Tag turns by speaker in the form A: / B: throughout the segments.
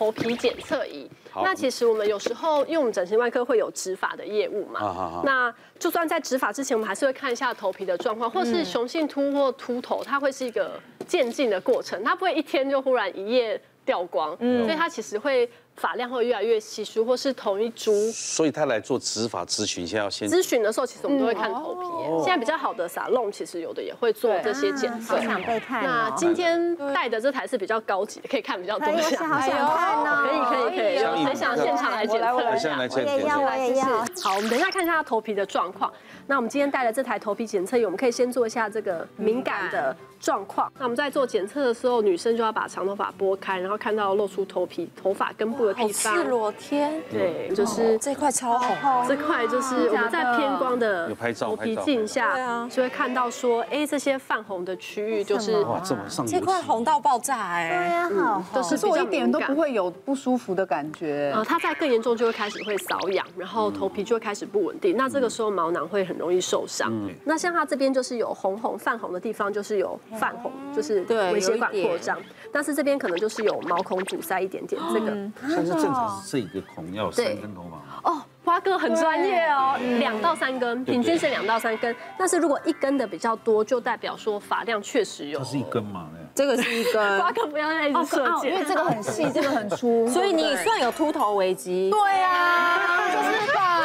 A: 头皮检测
B: 仪。
A: 那其实我们有时候，因为我们整形外科会有植发的业务嘛，那就算在植发之前，我们还是会看一下头皮的状况，或是雄性秃或秃头，它会是一个渐进的过程，它不会一天就忽然一夜掉光，嗯所以它其实会。发量会越来越稀疏，或是同一株。
B: 所以他来做植发咨询，现在要先
A: 咨询的时候，其实我们都会看头皮。现在比较好的沙龙，其实有的也会做这些检测。
C: 好想被看。
A: 那今天带的这台是比较高级的，可以看比较多。
C: 好想看哦！
A: 可以可以可以，谁想现场来检测？
B: 我来检测。
C: 我也要，我也要。
A: 好，我们等一下看一下他头皮的状况。那我们今天带的这台头皮检测仪，我们可以先做一下这个敏感的状况。那我们在做检测的时候，女生就要把长头发拨开，然后看到露出头皮、头发根部的地方。
D: 赤裸天，
A: 对，就是
D: 这块超红。
A: 这块就是我们在偏光的头皮镜下，就会看到说，哎，这些泛红的区域就是
B: 哇，这么上
D: 这块红到爆炸哎，
C: 对呀，好，
A: 都是我
E: 一点都不会有不舒服的感觉。
A: 呃，它在更严重就会开始会瘙痒，然后头皮就会开始不稳定，那这个时候毛囊会很容易受伤。那像它这边就是有红红泛红的地方，就是有泛红，就是微血管扩张。但是这边可能就是有毛孔阻塞一点点，这个。
B: 但是正常是一个孔要三根头发
A: 哦，花哥很专业哦，两到三根，平均是两到三根。但是如果一根的比较多，就代表说发量确实有。
B: 它是一根嘛？
E: 这个是一根。
A: 花哥不要再一直设计，
E: 因为这个很细，这个很粗，
D: 所以你算有秃头危机。
E: 对啊，就是吧。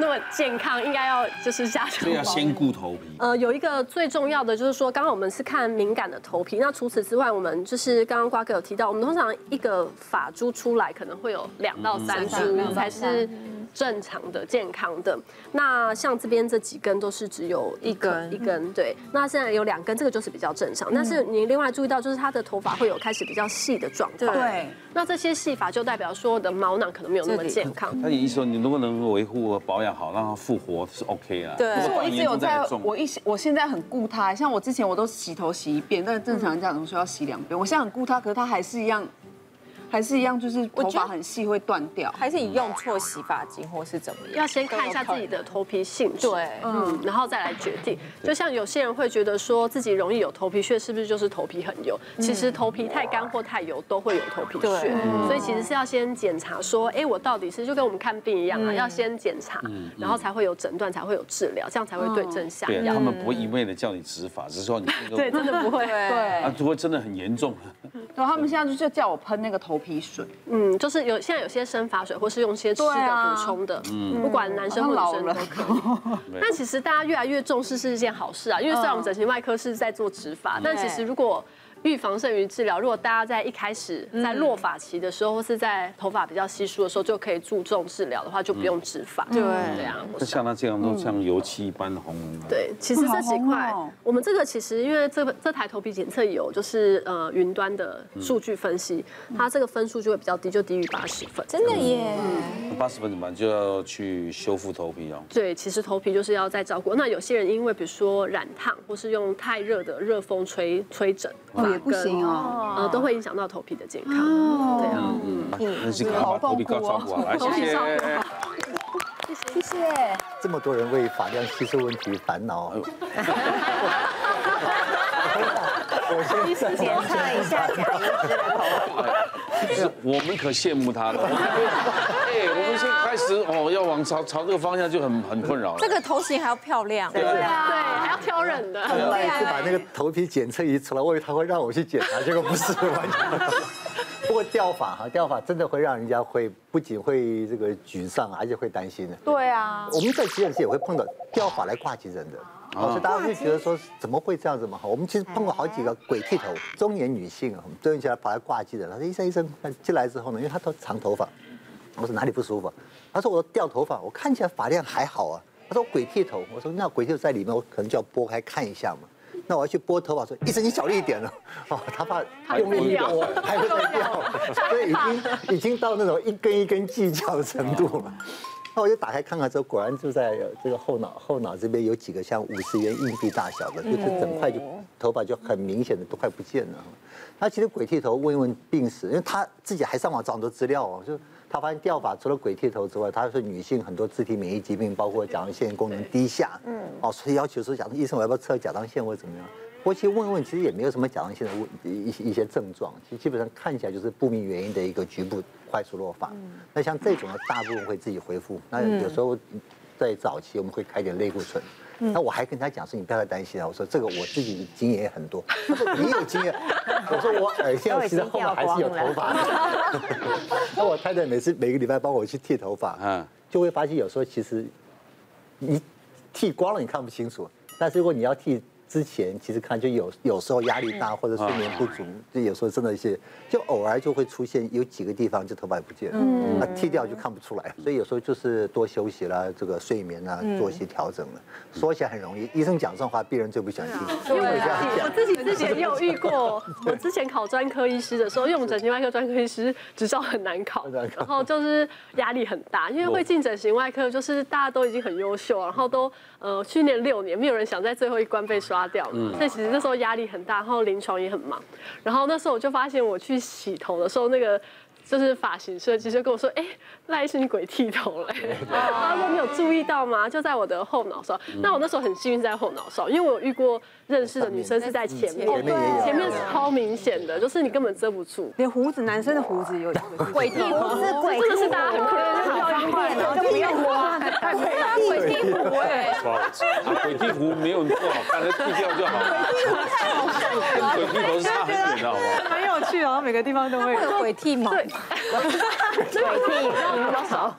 A: 那么健康，应该要就是加强。
B: 所以要先顾头皮。
A: 呃，有一个最重要的就是说，刚刚我们是看敏感的头皮，那除此之外，我们就是刚刚瓜哥有提到，我们通常一个发珠出来可能会有两到三珠才是。正常的、健康的，那像这边这几根都是只有一根一根，对。那现在有两根，这个就是比较正常。但是你另外注意到，就是它的头发会有开始比较细的状况。
E: 对。
A: 那这些细发就代表说我的毛囊可能没有那么健康。
B: 那你意思说，你能不能维护保养好，让它复活是 OK 啊。
E: 对。可是我一直有在，我一我现在很顾它，像我之前我都洗头洗一遍，但是正常人家怎么说要洗两遍？我现在很顾它，可是它还是一样。还是一样，就是头发很细会断掉，
D: 还是你用错洗发精或是怎么样？
A: 要先看一下自己的头皮性质，
D: 对，
A: 嗯，然后再来决定。就像有些人会觉得说自己容易有头皮屑，是不是就是头皮很油？其实头皮太干或太油都会有头皮屑，所以其实是要先检查说，哎，我到底是就跟我们看病一样啊，要先检查，然后才会有诊断，才会有治疗，这样才会对症下。药。
B: 他们不会一味的叫你植发，只是说你
A: 对，真的不会，对。
B: 啊，如果真的很严重，
E: 然后他们现在就叫我喷那个头皮水，
A: 嗯，就是有现在有些生发水，或是用些吃的补充的，嗯，不管男生或女生都可以。但其实大家越来越重视是一件好事啊，因为虽然我们整形外科是在做植发，但其实如果预防胜于治疗。如果大家在一开始在落发期的时候，或是在头发比较稀疏的时候，就可以注重治疗的话，就不用植发。对，这样。
B: 像它这样都像油漆一般的红。
A: 对，其实这几块，我们这个其实因为这这台头皮检测有就是呃云端的数据分析，它这个分数就会比较低，就低于八十分。
D: 真的耶。
B: 八十分怎么办？就要去修复头皮哦。
A: 对，其实头皮就是要再照顾。那有些人因为比如说染烫，或是用太热的热风吹吹整。
E: 也不行哦，
A: 呃，都会影响到头皮的健康。对啊，
B: 嗯，好痛苦啊头皮搞照顾好，来，谢谢，
C: 谢谢。这么多人为发量吸收问题烦恼。
A: 我先检测一下贾医师。的头
B: 皮。我们可羡慕他了。哎，我们先开始哦，要往朝朝这个方向就很很困扰了。
D: 这个头型还要漂亮。
A: 对啊，对，还要挑人的。
C: 对啊，是把那个头皮检测仪出来，我以为他会让我去检查，结果不是完全。掉发哈，掉发真的会让人家会不仅会这个沮丧，而且会担心的。
E: 对啊，
C: 我们在急诊室也会碰到掉发来挂急诊的。所以大家就觉得说，怎么会这样子嘛？我们其实碰过好几个鬼剃头，中年女性啊，终于起来把她挂急诊。她说医生医生，进来之后呢，因为她都长头发，我说哪里不舒服？她说我掉头发，我看起来发量还好啊。她说鬼剃头，我说那鬼剃头在里面，我可能就要拨开看一下嘛。那我要去拨头发，说医生你小力一点了，哦，他怕 用力一拨还会再掉，所以已经已经到那种一根一根计较的程度了。那我就打开看看之后，果然就在这个后脑后脑这边有几个像五十元硬币大小的，就是整块就头发就很明显的都快不见了。他其实鬼剃头问一问病史，因为他自己还上网找很多资料哦，就他发现掉发除了鬼剃头之外，他说女性很多自体免疫疾病，包括甲状腺功能低下，嗯，哦，所以要求说甲状医生我要不要测甲状腺或者怎么样？不过其实问问其实也没有什么甲状腺的问一一些症状，其实基本上看起来就是不明原因的一个局部快速落发。那像这种呢，大部分会自己恢复。那有时候在早期我们会开点类固醇。那我还跟他讲说，你不要太担心啊，我说这个我自己经验也很多。他说你有经验？我说我耳线其实后面还是有头发的。那我太太每次每个礼拜帮我去剃头发，嗯，就会发现有时候其实你剃光了你看不清楚，但是如果你要剃。之前其实看就有有时候压力大或者睡眠不足，就有时候真的一些就偶尔就会出现有几个地方就头发不见了，那剃掉就看不出来，所以有时候就是多休息啦，这个睡眠啊做一些调整了。说起来很容易，医生讲这种话，病人最不想听。
A: 因为我自己之前也有遇过，我之前考专科医师的时候，因为我们整形外科专科医师执照很难考，然后就是压力很大，因为会进整形外科，就是大家都已经很优秀，然后都呃训练六年，没有人想在最后一关被刷。掉了，所以其实那时候压力很大，然后临床也很忙，然后那时候我就发现我去洗头的时候，那个就是发型设计就跟我说，哎。赖医师，你鬼剃头嘞！他说你有注意到吗？就在我的后脑勺。那我那时候很幸运在后脑勺，因为我有遇过认识的女生是在前面，前面超明显的，就是你根本遮不住。
D: 连胡子，男生的胡子有
A: 鬼剃胡子，鬼真的是大家很可怜，好方便，就不用刮，太。鬼剃胡哎，
B: 鬼剃胡没有做好看，剃掉就好了。鬼剃头是差很远的，好不好？
D: 很有趣哦，每个地方都会有鬼剃毛。对，
A: 鬼剃。比较少，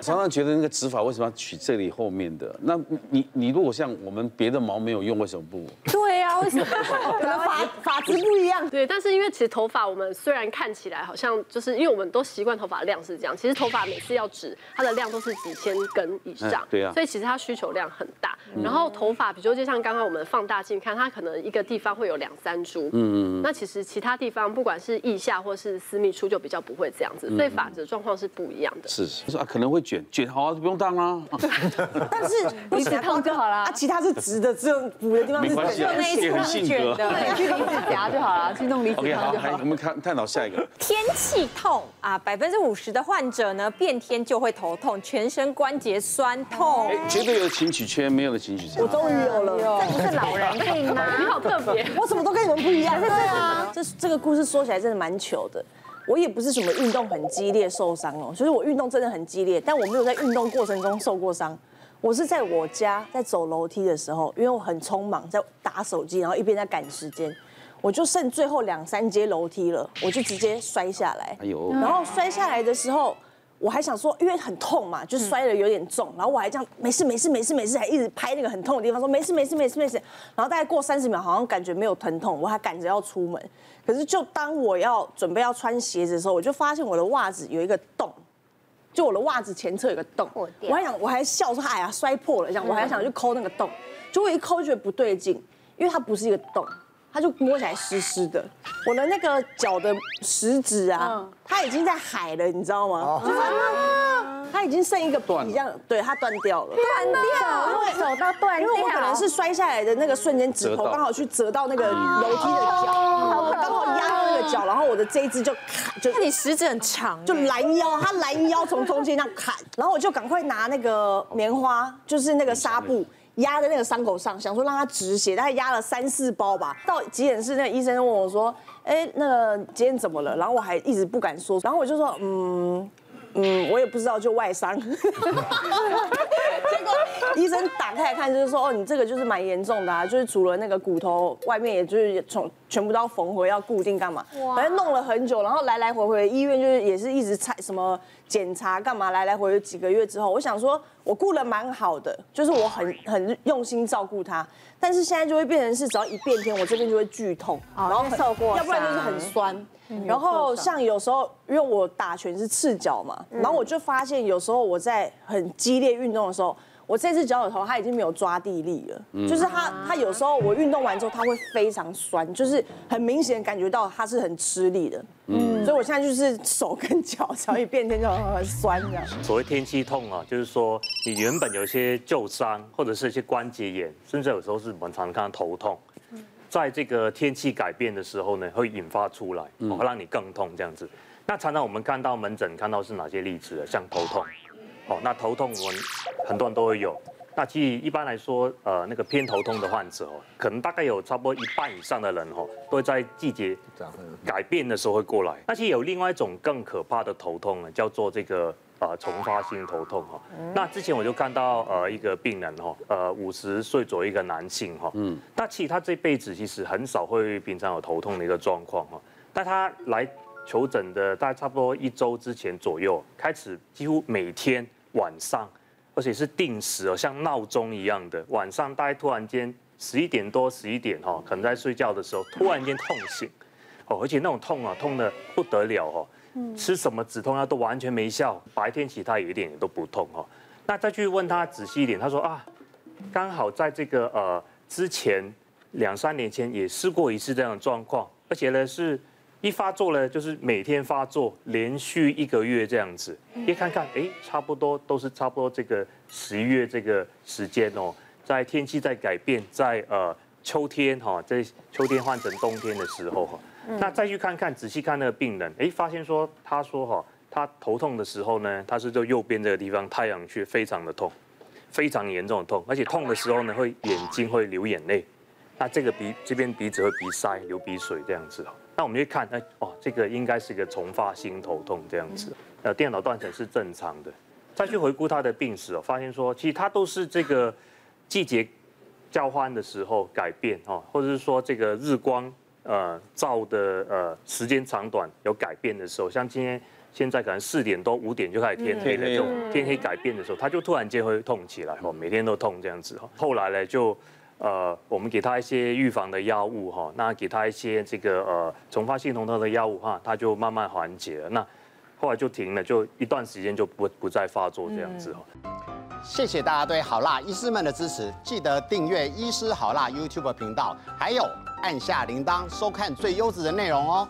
B: 常常觉得那个指法为什么要取这里后面的？那你你如果像我们别的毛没有用，为什么不？
A: 对呀，为什么？
D: 可能发发质不一样。
A: 对，但是因为其实头发我们虽然看起来好像就是因为我们都习惯头发量是这样，其实头发每次要植它的量都是几千根以上。对啊。所以其实它需求量很大。然后头发，比如说就像刚刚我们放大镜看，它可能一个地方会有两三株。嗯嗯。那其实其他地方不管是腋下或是私密处就比较不会这样子，所以发质状况是不一样的。
B: 是是，他说啊，可能会卷卷，好啊，不用烫啊。
D: 但是 你只烫就好了，啊，其他是直的，只有补的地方是卷的，
B: 那一处是卷
D: 的，对，去离子夹就好了，去弄离子好。
B: 我们看探讨下一个。
F: 天气痛啊，百分之五十的患者呢，变天就会头痛，全身关节酸痛。哎，
B: 绝对有情绪缺，没有的情绪缺。
D: 我终于有了，
F: 这不是老人病吗？
A: 你好特别，
D: 我什么都跟你们不一样。对啊，这这个故事说起来真的蛮糗的。我也不是什么运动很激烈受伤哦，所以我运动真的很激烈，但我没有在运动过程中受过伤。我是在我家在走楼梯的时候，因为我很匆忙在打手机，然后一边在赶时间，我就剩最后两三阶楼梯了，我就直接摔下来。哎呦！然后摔下来的时候，我还想说，因为很痛嘛，就摔的有点重，然后我还这样没事没事没事没事，还一直拍那个很痛的地方，说没事没事没事没事。然后大概过三十秒，好像感觉没有疼痛，我还赶着要出门。可是，就当我要准备要穿鞋子的时候，我就发现我的袜子有一个洞，就我的袜子前侧有个洞。我还想，我还笑说：“哎呀，摔破了！”这样，我还想去抠那个洞，结果一抠觉得不对劲，因为它不是一个洞，它就摸起来湿湿的。我的那个脚的食指啊，它已经在海了，你知道吗？它已经剩一个皮，这样，对，它断掉了，
F: 断掉，因为手到断，
D: 因为我可能是摔下来的那个瞬间，指头刚好去折到那个楼梯的脚，刚好压到那个脚，然后我的这一只就卡，就
F: 你食指很长，
D: 就拦腰，它拦腰从中间那样砍，然后我就赶快拿那个棉花，就是那个纱布压在那个伤口上，想说让他止血，大概压了三四包吧。到急诊室，那个医生问我说：“哎，那个今天怎么了？”然后我还一直不敢说，然后我就说：“嗯。”嗯，我也不知道，就外伤。结果医生打开来看，就是说，哦，你这个就是蛮严重的啊，就是除了那个骨头外面，也就是从全部都要缝合，要固定干嘛？反正弄了很久，然后来来回回医院就是也是一直拆什么检查干嘛，来来回回几个月之后，我想说我顾得蛮好的，就是我很很用心照顾他，但是现在就会变成是只要一变天，我这边就会剧痛，然后受过，要不然就是很酸。然后像有时候，因为我打拳是赤脚嘛，然后我就发现有时候我在很激烈运动的时候，我这只脚趾头它已经没有抓地力了，就是它它有时候我运动完之后它会非常酸，就是很明显感觉到它是很吃力的，嗯，所以我现在就是手跟脚只要一变天就很酸这样。
G: 所谓天气痛啊，就是说你原本有一些旧伤或者是一些关节炎，甚至有时候是我们常常看到头痛。在这个天气改变的时候呢，会引发出来，会让你更痛这样子。那常常我们看到门诊看到是哪些例子？像头痛，哦，那头痛我们很多人都会有。那其实一般来说，呃，那个偏头痛的患者哦，可能大概有差不多一半以上的人哦，都会在季节改变的时候会过来。那其实有另外一种更可怕的头痛呢，叫做这个呃重发性头痛哈。那之前我就看到呃一个病人哈，呃五十岁左右一个男性哈，嗯，那其实他这辈子其实很少会平常有头痛的一个状况哈，但他来求诊的大概差不多一周之前左右，开始几乎每天晚上。而且是定时哦，像闹钟一样的，晚上大概突然间十一点多、十一点哈，可能在睡觉的时候突然间痛醒，哦，而且那种痛啊，痛的不得了哦，吃什么止痛药都完全没效，白天其他有一点也都不痛哈。那再去问他仔细一点，他说啊，刚好在这个呃之前两三年前也试过一次这样的状况，而且呢是。一发作呢，就是每天发作，连续一个月这样子。一看看，哎，差不多都是差不多这个十一月这个时间哦，在天气在改变，在呃秋天哈，在秋天换成冬天的时候哈，那再去看看，仔细看那个病人，哎，发现说，他说哈，他头痛的时候呢，他是就右边这个地方太阳穴非常的痛，非常严重的痛，而且痛的时候呢，会眼睛会流眼泪，那这个鼻这边鼻子会鼻塞流鼻水这样子哦。那我们去看，哎，哦，这个应该是一个重发性头痛这样子，呃，电脑断层是正常的。再去回顾他的病史哦，发现说，其实他都是这个季节交换的时候改变哦，或者是说这个日光呃照的呃时间长短有改变的时候，像今天现在可能四点多五点就开始天黑了，这种天黑改变的时候，他就突然间会痛起来哦，每天都痛这样子哈。后来呢就。呃，我们给他一些预防的药物哈，那给他一些这个呃重发性疼痛的药物哈，他就慢慢缓解了。那后来就停了，就一段时间就不不再发作这样子哈。
H: 谢谢大家对好辣医师们的支持，记得订阅医师好辣 YouTube 频道，还有按下铃铛收看最优质的内容哦。